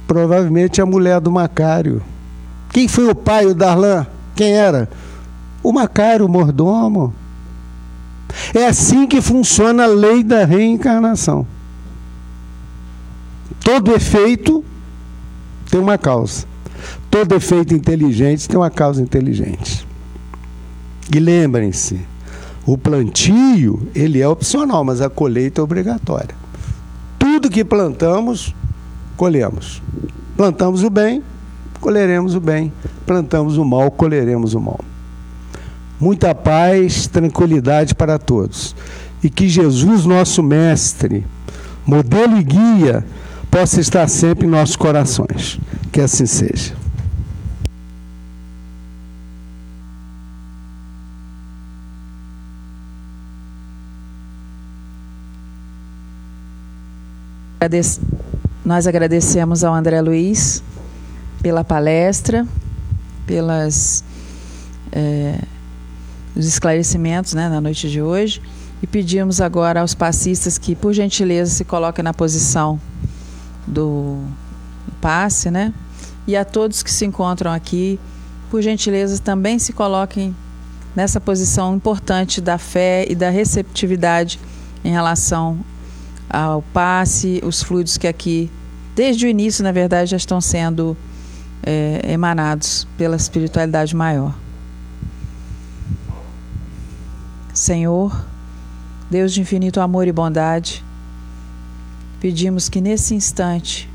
Provavelmente a mulher do Macário. Quem foi o pai, o Darlan? Quem era? O Macário, o mordomo. É assim que funciona a lei da reencarnação. Todo efeito tem uma causa. Todo efeito inteligente tem uma causa inteligente. E lembrem-se, o plantio, ele é opcional, mas a colheita é obrigatória. Tudo que plantamos, colhemos. Plantamos o bem, colheremos o bem. Plantamos o mal, colheremos o mal. Muita paz, tranquilidade para todos. E que Jesus, nosso Mestre, modelo e guia, possa estar sempre em nossos corações. Que assim seja. Nós agradecemos ao André Luiz pela palestra, pelas é, os esclarecimentos né, na noite de hoje e pedimos agora aos passistas que, por gentileza, se coloquem na posição do passe, né? E a todos que se encontram aqui, por gentileza, também se coloquem nessa posição importante da fé e da receptividade em relação ao passe, os fluidos que aqui desde o início, na verdade, já estão sendo é, emanados pela espiritualidade maior. Senhor, Deus de infinito amor e bondade, pedimos que nesse instante,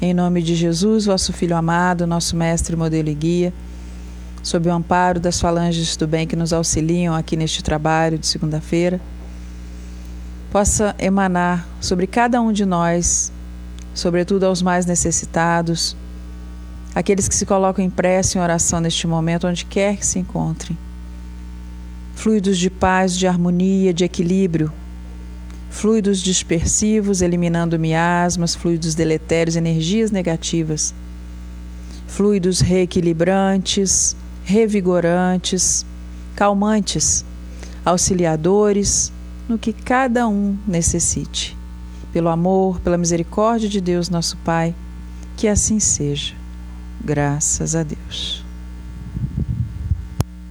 em nome de Jesus, vosso Filho amado, nosso Mestre, modelo e guia, sob o amparo das falanges do bem que nos auxiliam aqui neste trabalho de segunda-feira, possa emanar sobre cada um de nós sobretudo aos mais necessitados, aqueles que se colocam em prece em oração neste momento, onde quer que se encontrem. fluidos de paz, de harmonia, de equilíbrio, fluidos dispersivos, eliminando miasmas, fluidos deletérios, energias negativas, fluidos reequilibrantes, revigorantes, calmantes, auxiliadores no que cada um necessite. Pelo amor, pela misericórdia de Deus, nosso Pai, que assim seja. Graças a Deus.